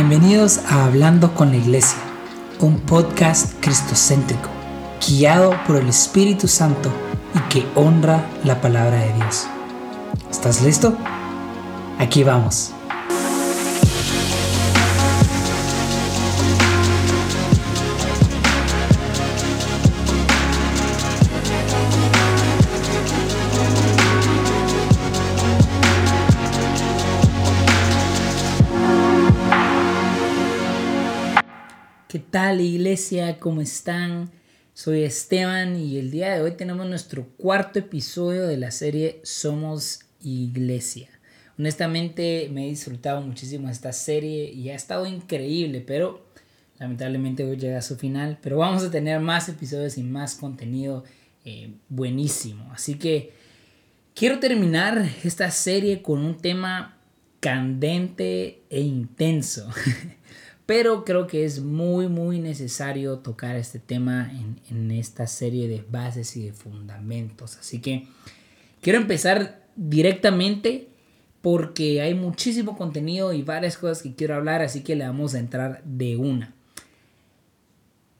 Bienvenidos a Hablando con la Iglesia, un podcast cristocéntrico, guiado por el Espíritu Santo y que honra la palabra de Dios. ¿Estás listo? Aquí vamos. Tal iglesia? ¿Cómo están? Soy Esteban y el día de hoy tenemos nuestro cuarto episodio de la serie Somos Iglesia. Honestamente me he disfrutado muchísimo esta serie y ha estado increíble, pero lamentablemente hoy llega a su final. Pero vamos a tener más episodios y más contenido eh, buenísimo. Así que quiero terminar esta serie con un tema candente e intenso. pero creo que es muy muy necesario tocar este tema en, en, esta serie de bases y de fundamentos. Así que quiero empezar directamente porque hay muchísimo contenido y varias cosas que quiero hablar, así que le vamos a entrar de una.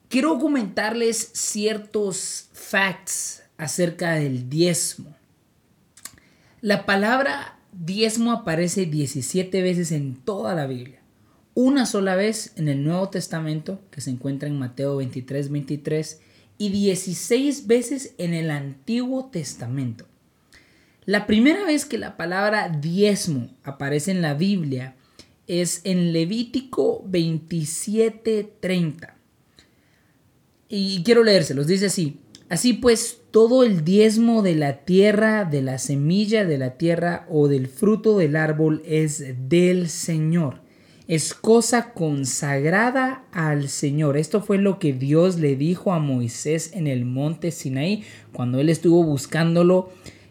Quiero comentarles ciertos facts acerca del diezmo. La palabra diezmo aparece 17 veces en toda la Biblia una sola vez en el Nuevo Testamento, que se encuentra en Mateo 23, 23, y 16 veces en el Antiguo Testamento. La primera vez que la palabra diezmo aparece en la Biblia es en Levítico 27, 30. Y quiero leérselos, dice así. Así pues, todo el diezmo de la tierra, de la semilla de la tierra o del fruto del árbol es del Señor es cosa consagrada al Señor. Esto fue lo que Dios le dijo a Moisés en el monte Sinaí, cuando él estuvo buscándolo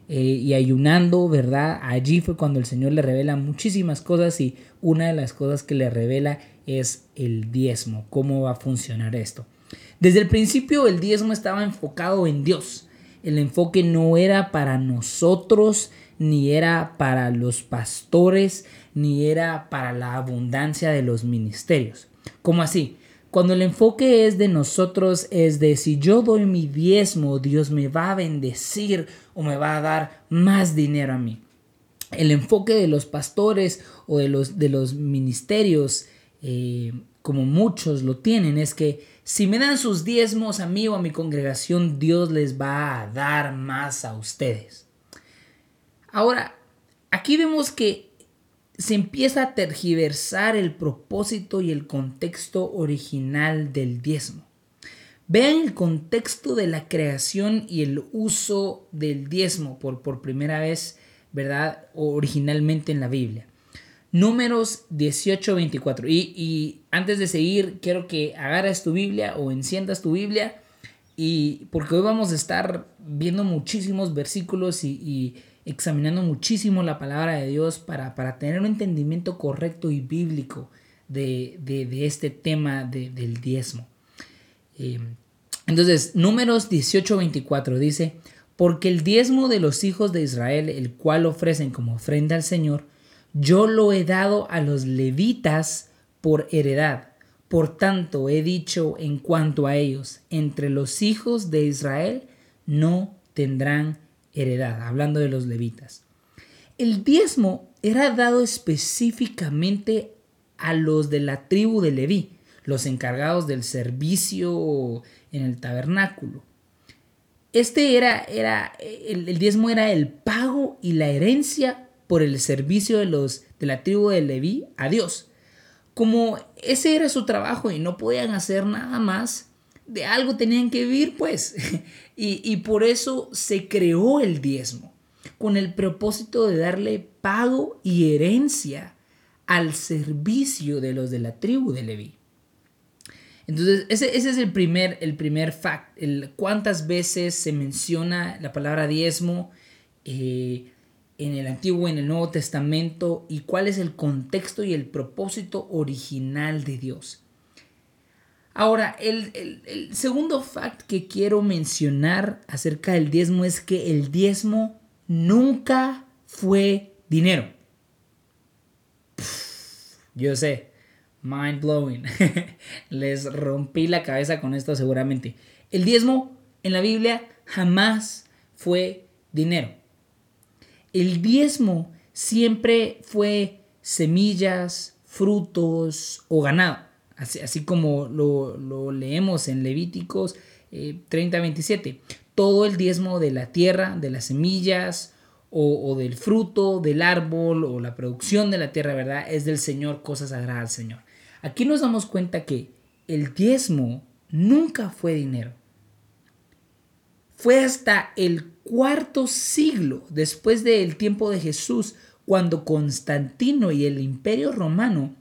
eh, y ayunando, ¿verdad? Allí fue cuando el Señor le revela muchísimas cosas y una de las cosas que le revela es el diezmo, cómo va a funcionar esto. Desde el principio el diezmo estaba enfocado en Dios. El enfoque no era para nosotros, ni era para los pastores, ni era para la abundancia de los ministerios. ¿Cómo así? Cuando el enfoque es de nosotros, es de si yo doy mi diezmo, Dios me va a bendecir o me va a dar más dinero a mí. El enfoque de los pastores o de los, de los ministerios, eh, como muchos lo tienen, es que si me dan sus diezmos a mí o a mi congregación, Dios les va a dar más a ustedes. Ahora, aquí vemos que se empieza a tergiversar el propósito y el contexto original del diezmo. Vean el contexto de la creación y el uso del diezmo por, por primera vez, ¿verdad? Originalmente en la Biblia. Números 18, 24. Y, y antes de seguir, quiero que agarres tu Biblia o enciendas tu Biblia. Y porque hoy vamos a estar viendo muchísimos versículos y examinando muchísimo la palabra de Dios para, tener un entendimiento correcto y bíblico de, este tema del diezmo. Eh, entonces, números 18-24 dice, porque el diezmo de los hijos de Israel, el cual ofrecen como ofrenda al Señor, yo lo he dado a los levitas por heredad. Por tanto, he dicho en cuanto a ellos, entre los hijos de Israel no tendrán heredad, hablando de los levitas. El diezmo era dado específicamente a los de la tribu de Leví, los encargados del servicio en el tabernáculo. Este era, era el, diezmo era el pago y la herencia por el servicio de los de la tribu de Leví a Dios. Como ese era su trabajo y no podían hacer nada más, de algo tenían que vivir, pues. Y, por eso se creó el diezmo, con el propósito de darle pago y herencia al servicio de los de la tribu de Leví. Entonces, ese, es el primer, el primer fact, el cuántas veces se menciona la palabra diezmo eh, en el Antiguo y en el Nuevo Testamento y cuál es el contexto y el propósito original de Dios. Ahora, el, segundo fact que quiero mencionar acerca del diezmo es que el diezmo nunca fue dinero. yo sé, mind blowing. Les rompí la cabeza con esto seguramente. El diezmo en la Biblia jamás fue dinero. El diezmo siempre fue semillas, frutos o ganado. Así, como lo, leemos en Levíticos 30-27. Eh, Todo el diezmo de la tierra, de las semillas o, del fruto del árbol o la producción de la tierra, ¿verdad? Es del Señor, cosas sagradas al Señor. Aquí nos damos cuenta que el diezmo nunca fue dinero. Fue hasta el cuarto siglo después del tiempo de Jesús cuando Constantino y el imperio romano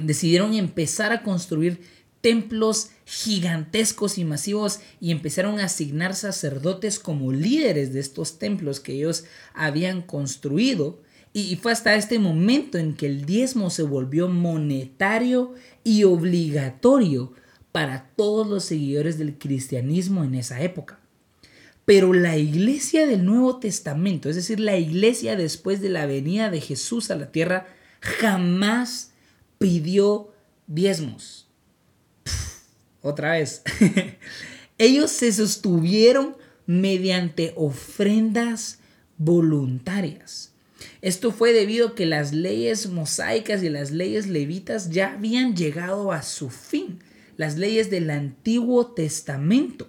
decidieron empezar a construir templos gigantescos y masivos y empezaron a asignar sacerdotes como líderes de estos templos que ellos habían construido. Y fue hasta este momento en que el diezmo se volvió monetario y obligatorio para todos los seguidores del cristianismo en esa época. Pero la iglesia del Nuevo Testamento, es decir, la iglesia después de la venida de Jesús a la tierra, jamás pidió diezmos. otra vez. Ellos se sostuvieron mediante ofrendas voluntarias. Esto fue debido a que las leyes mosaicas y las leyes levitas ya habían llegado a su fin, las leyes del Antiguo Testamento.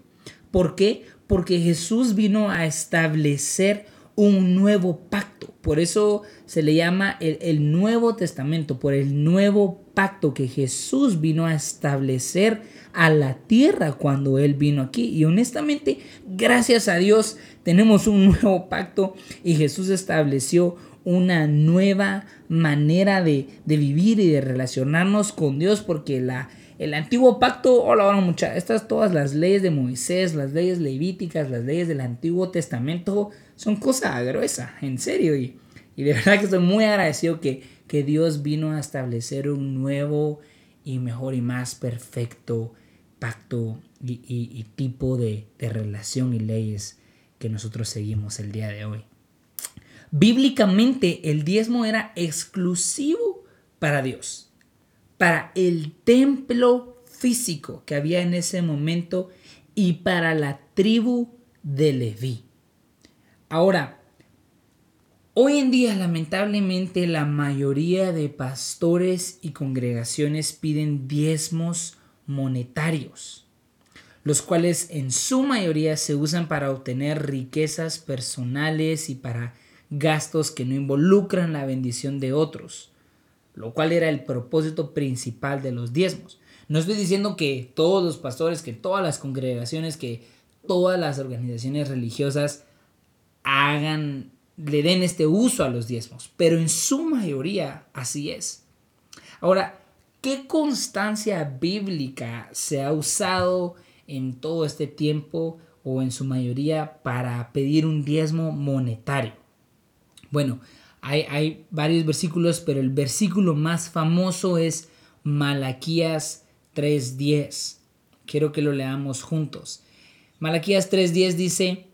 ¿Por qué? Porque Jesús vino a establecer un nuevo pacto. Por eso se le llama el, Nuevo Testamento, por el nuevo pacto que Jesús vino a establecer a la tierra cuando Él vino aquí. Y honestamente, gracias a Dios, tenemos un nuevo pacto y Jesús estableció una nueva manera de, vivir y de relacionarnos con Dios porque la, el antiguo pacto, hola, hola muchachos, estas todas las leyes de Moisés, las leyes levíticas, las leyes del Antiguo Testamento, son cosas gruesas, en serio. Y, de verdad que estoy muy agradecido que, que Dios vino a establecer un nuevo y mejor y más perfecto pacto y, tipo de, relación y leyes que nosotros seguimos el día de hoy. Bíblicamente el diezmo era exclusivo para Dios, para el templo físico que había en ese momento y para la tribu de Leví. Ahora, hoy en día lamentablemente la mayoría de pastores y congregaciones piden diezmos monetarios, los cuales en su mayoría se usan para obtener riquezas personales y para gastos que no involucran la bendición de otros, lo cual era el propósito principal de los diezmos. No estoy diciendo que todos los pastores, que todas las congregaciones, que todas las organizaciones religiosas hagan, le den este uso a los diezmos, pero en su mayoría así es. Ahora, ¿qué constancia bíblica se ha usado en todo este tiempo o en su mayoría para pedir un diezmo monetario? Bueno, hay, varios versículos, pero el versículo más famoso es Malaquías 3.10. Quiero que lo leamos juntos. Malaquías 3.10 dice,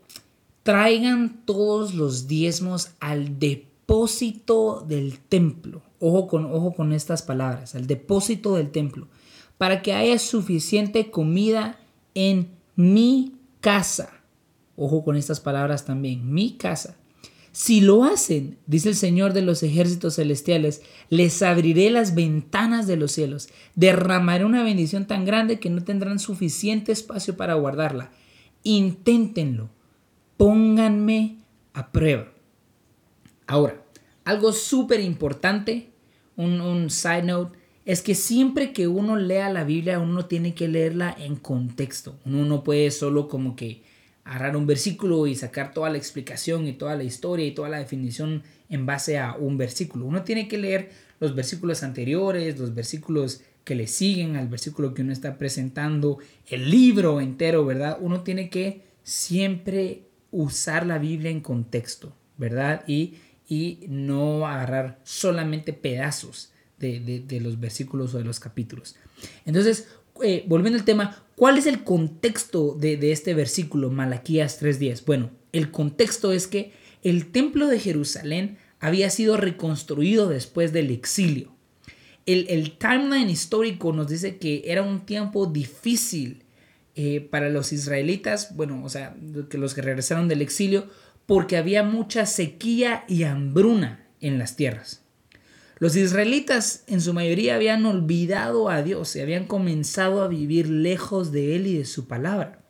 traigan todos los diezmos al depósito del templo. Ojo con, ojo con estas palabras, al depósito del templo, para que haya suficiente comida en mi casa. Ojo con estas palabras también, mi casa. Si lo hacen, dice el Señor de los ejércitos celestiales, les abriré las ventanas de los cielos, derramaré una bendición tan grande que no tendrán suficiente espacio para guardarla. Inténtenlo pónganme a prueba. Ahora, algo súper importante, un, side note, es que siempre que uno lea la Biblia, uno tiene que leerla en contexto. Uno no puede solo como que agarrar un versículo y sacar toda la explicación y toda la historia y toda la definición en base a un versículo. Uno tiene que leer los versículos anteriores, los versículos que le siguen al versículo que uno está presentando, el libro entero, ¿verdad? Uno tiene que siempre usar la Biblia en contexto, ¿verdad? Y, y no agarrar solamente pedazos de, los versículos o de los capítulos. Entonces, eh, volviendo al tema, ¿cuál es el contexto de, de este versículo, Malaquías 3.10? Bueno, el contexto es que el templo de Jerusalén había sido reconstruido después del exilio. El, timeline histórico nos dice que era un tiempo difícil eh, para los israelitas, bueno, o sea, que los que regresaron del exilio, porque había mucha sequía y hambruna en las tierras. Los israelitas en su mayoría habían olvidado a Dios y habían comenzado a vivir lejos de Él y de su palabra.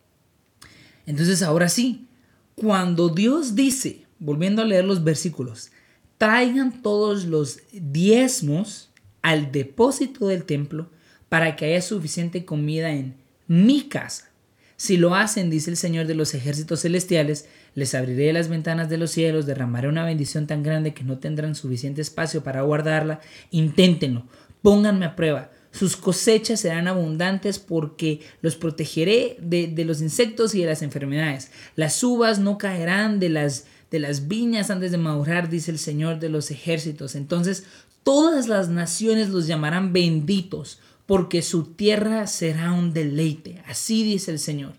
Entonces ahora sí, cuando Dios dice, volviendo a leer los versículos, traigan todos los diezmos al depósito del templo para que haya suficiente comida en mi casa. Si lo hacen, dice el Señor de los ejércitos celestiales, les abriré las ventanas de los cielos, derramaré una bendición tan grande que no tendrán suficiente espacio para guardarla. Inténtenlo, pónganme a prueba. Sus cosechas serán abundantes porque los protegeré de, los insectos y de las enfermedades. Las uvas no caerán de las de las viñas antes de madurar, dice el Señor de los ejércitos. Entonces todas las naciones los llamarán benditos, porque su tierra será un deleite. Así dice el Señor.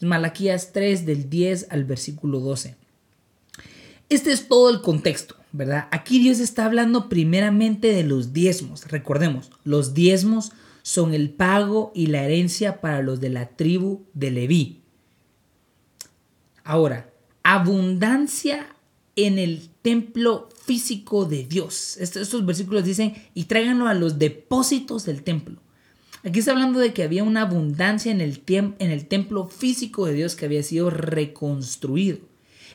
Malaquías 3 del 10 al versículo 12. Este es todo el contexto, ¿verdad? Aquí Dios está hablando primeramente de los diezmos. Recordemos, los diezmos son el pago y la herencia para los de la tribu de Leví. Ahora, abundancia en el templo físico de Dios. Estos, versículos dicen, y tráiganlo a los depósitos del templo. Aquí está hablando de que había una abundancia en el, templo físico de Dios que había sido reconstruido.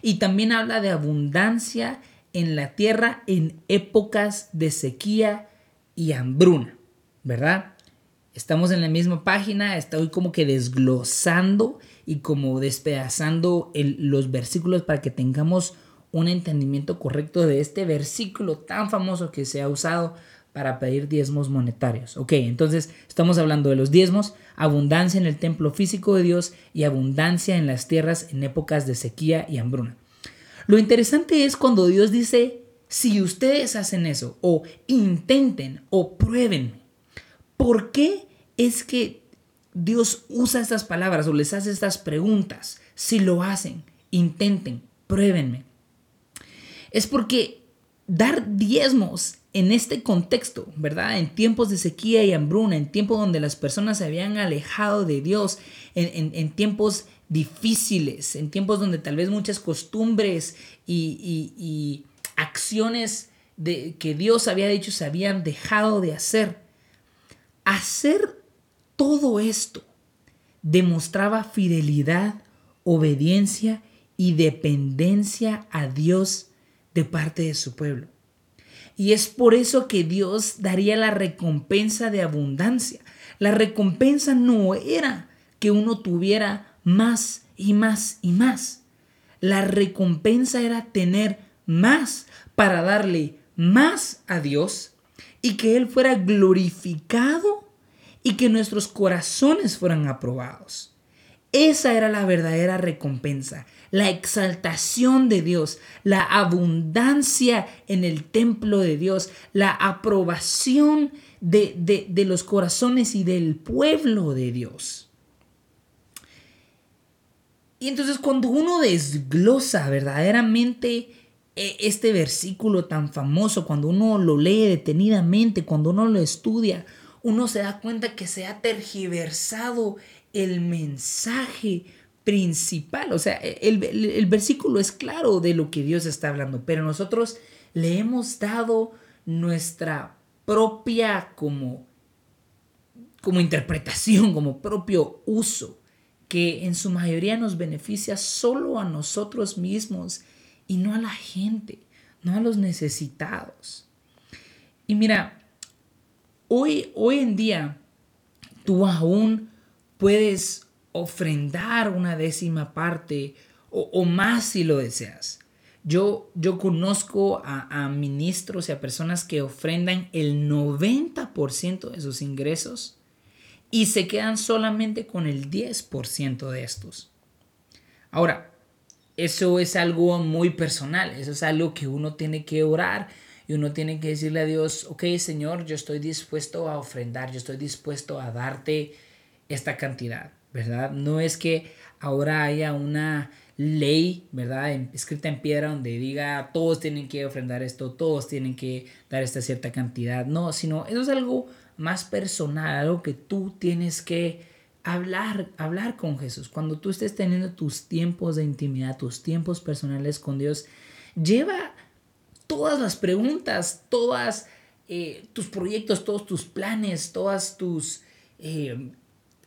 Y también habla de abundancia en la tierra en épocas de sequía y hambruna, ¿verdad? Estamos en la misma página, estoy como que desglosando y como despedazando los versículos para que tengamos un entendimiento correcto de este versículo tan famoso que se ha usado para pedir diezmos monetarios. Ok, entonces estamos hablando de los diezmos, abundancia en el templo físico de Dios y abundancia en las tierras en épocas de sequía y hambruna. Lo interesante es cuando Dios dice, si ustedes hacen eso, o intenten, o prueben, ¿por qué es que Dios usa estas palabras o les hace estas preguntas? Si lo hacen, intenten, pruébenme. Es porque dar diezmos en este contexto, ¿verdad? En tiempos de sequía y hambruna, en tiempos donde las personas se habían alejado de Dios, en, tiempos difíciles, en tiempos donde tal vez muchas costumbres y, acciones de, que Dios había dicho se habían dejado de hacer. Hacer todo esto demostraba fidelidad, obediencia y dependencia a Dios de parte de su pueblo. Y es por eso que Dios daría la recompensa de abundancia. La recompensa no era que uno tuviera más y más y más. La recompensa era tener más para darle más a Dios y que Él fuera glorificado y que nuestros corazones fueran aprobados. Esa era la verdadera recompensa la exaltación de Dios, la abundancia en el templo de Dios, la aprobación de, los corazones y del pueblo de Dios. Y entonces cuando uno desglosa verdaderamente e, este versículo tan famoso, cuando uno lo lee detenidamente, cuando uno lo estudia, uno se da cuenta que se ha tergiversado el mensaje principal. O sea, el, versículo es claro de lo que Dios está hablando, pero nosotros le hemos dado nuestra propia como, como interpretación, como propio uso, que en su mayoría nos beneficia solo a nosotros mismos y no a la gente, no a los necesitados. Y mira, hoy, hoy en día tú aún puedes ofrendar una décima parte o, más si lo deseas. Yo, yo conozco a, ministros y a personas que ofrendan el 90% de sus ingresos y se quedan solamente con el 10% de estos. Ahora, eso es algo muy personal, eso es algo que uno tiene que orar y uno tiene que decirle a Dios, ok Señor, yo estoy dispuesto a ofrendar, yo estoy dispuesto a darte esta cantidad. ¿Verdad? No es que ahora haya una ley, ¿verdad? escrita en piedra donde diga todos tienen que ofrendar esto, todos tienen que dar esta cierta cantidad. No, sino eso es algo más personal, algo que tú tienes que hablar, hablar con Jesús. Cuando tú estés teniendo tus tiempos de intimidad, tus tiempos personales con Dios, lleva todas las preguntas, todas eh, tus proyectos, todos tus planes, todas tus eh,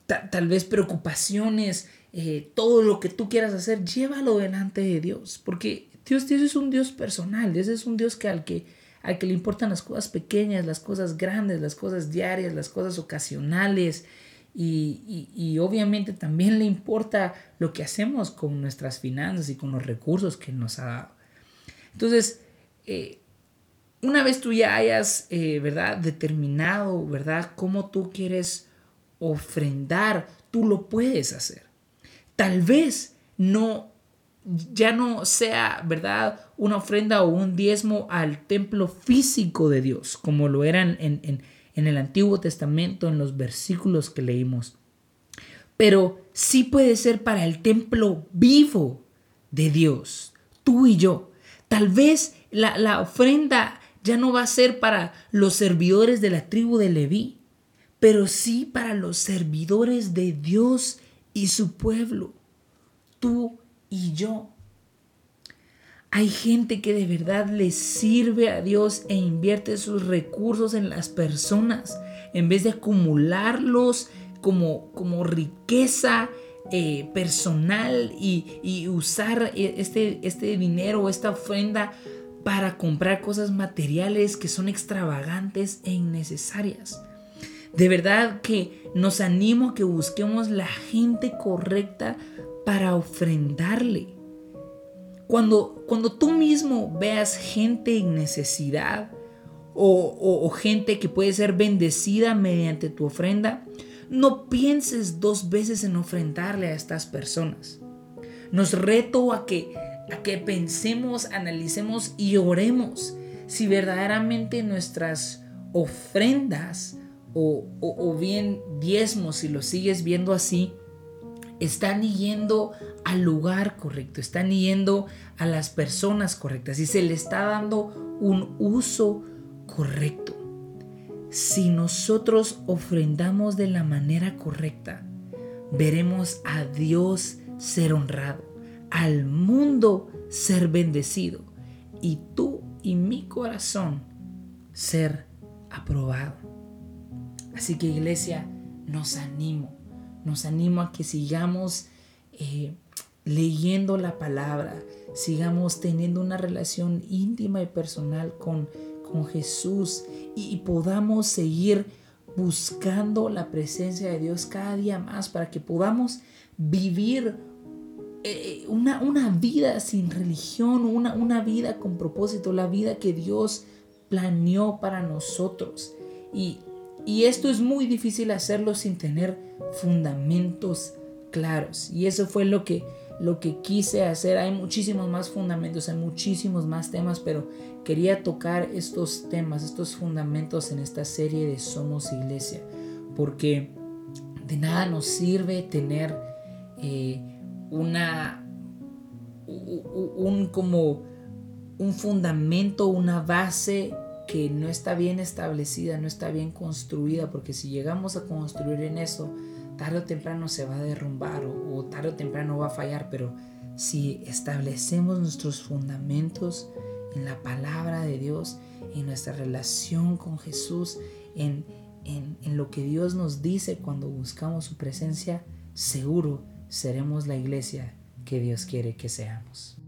tal vez preocupaciones, eh, todo lo que tú quieras hacer, llévalo delante de Dios, porque Dios, Dios es un Dios personal, Dios es un Dios que al, que al que le importan las cosas pequeñas, las cosas grandes, las cosas diarias, las cosas ocasionales, y, y, obviamente también le importa lo que hacemos con nuestras finanzas y con los recursos que nos ha dado. Entonces, eh, una vez tú ya hayas, eh, ¿verdad?, determinado, ¿verdad?, cómo tú quieres ofrendar, tú lo puedes hacer. Tal vez no, ya no sea, ¿verdad?, una ofrenda o un diezmo al templo físico de Dios, como lo eran en, en, en el Antiguo Testamento, en los versículos que leímos. Pero sí puede ser para el templo vivo de Dios, tú y yo. Tal vez la, la ofrenda ya no va a ser para los servidores de la tribu de Leví, pero sí para los servidores de Dios y su pueblo, tú y yo. Hay gente que de verdad le sirve a Dios e invierte sus recursos en las personas en vez de acumularlos como, como riqueza eh, personal y, y, usar e, este, este dinero, esta ofrenda para comprar cosas materiales que son extravagantes e innecesarias. De verdad que nos animo a que busquemos la gente correcta para ofrendarle. Cuando, cuando tú mismo veas gente en necesidad o, o gente que puede ser bendecida mediante tu ofrenda, no pienses dos veces en ofrendarle a estas personas. Nos reto a que a que pensemos, analicemos y oremos si verdaderamente nuestras ofrendas o, bien diezmos, si lo sigues viendo así, están yendo al lugar correcto, están yendo a las personas correctas y se le está dando un uso correcto. Si nosotros ofrendamos de la manera correcta, veremos a Dios ser honrado al mundo ser bendecido y tú y mi corazón ser aprobado. Así que iglesia, nos animo, nos animo a que sigamos eh, leyendo la palabra, sigamos teniendo una relación íntima y personal con, con Jesús y, podamos seguir buscando la presencia de Dios cada día más para que podamos vivir eh, una, una, vida sin religión, una, una vida con propósito, la vida que Dios planeó para nosotros. Y, y esto es muy difícil hacerlo sin tener fundamentos claros. Y eso fue lo que, lo que quise hacer. Hay muchísimos más fundamentos, hay muchísimos más temas, pero quería tocar estos temas, estos fundamentos en esta serie de Somos Iglesia. Porque de nada nos sirve tener... Eh, una un como un fundamento, una base que no está bien establecida, no está bien construida, porque si llegamos a construir en eso, tarde o temprano se va a derrumbar o, tarde o temprano va a fallar, pero si establecemos nuestros fundamentos en la palabra de Dios, en nuestra relación con Jesús, en, en lo que Dios nos dice cuando buscamos su presencia, seguro seremos la iglesia que Dios quiere que seamos.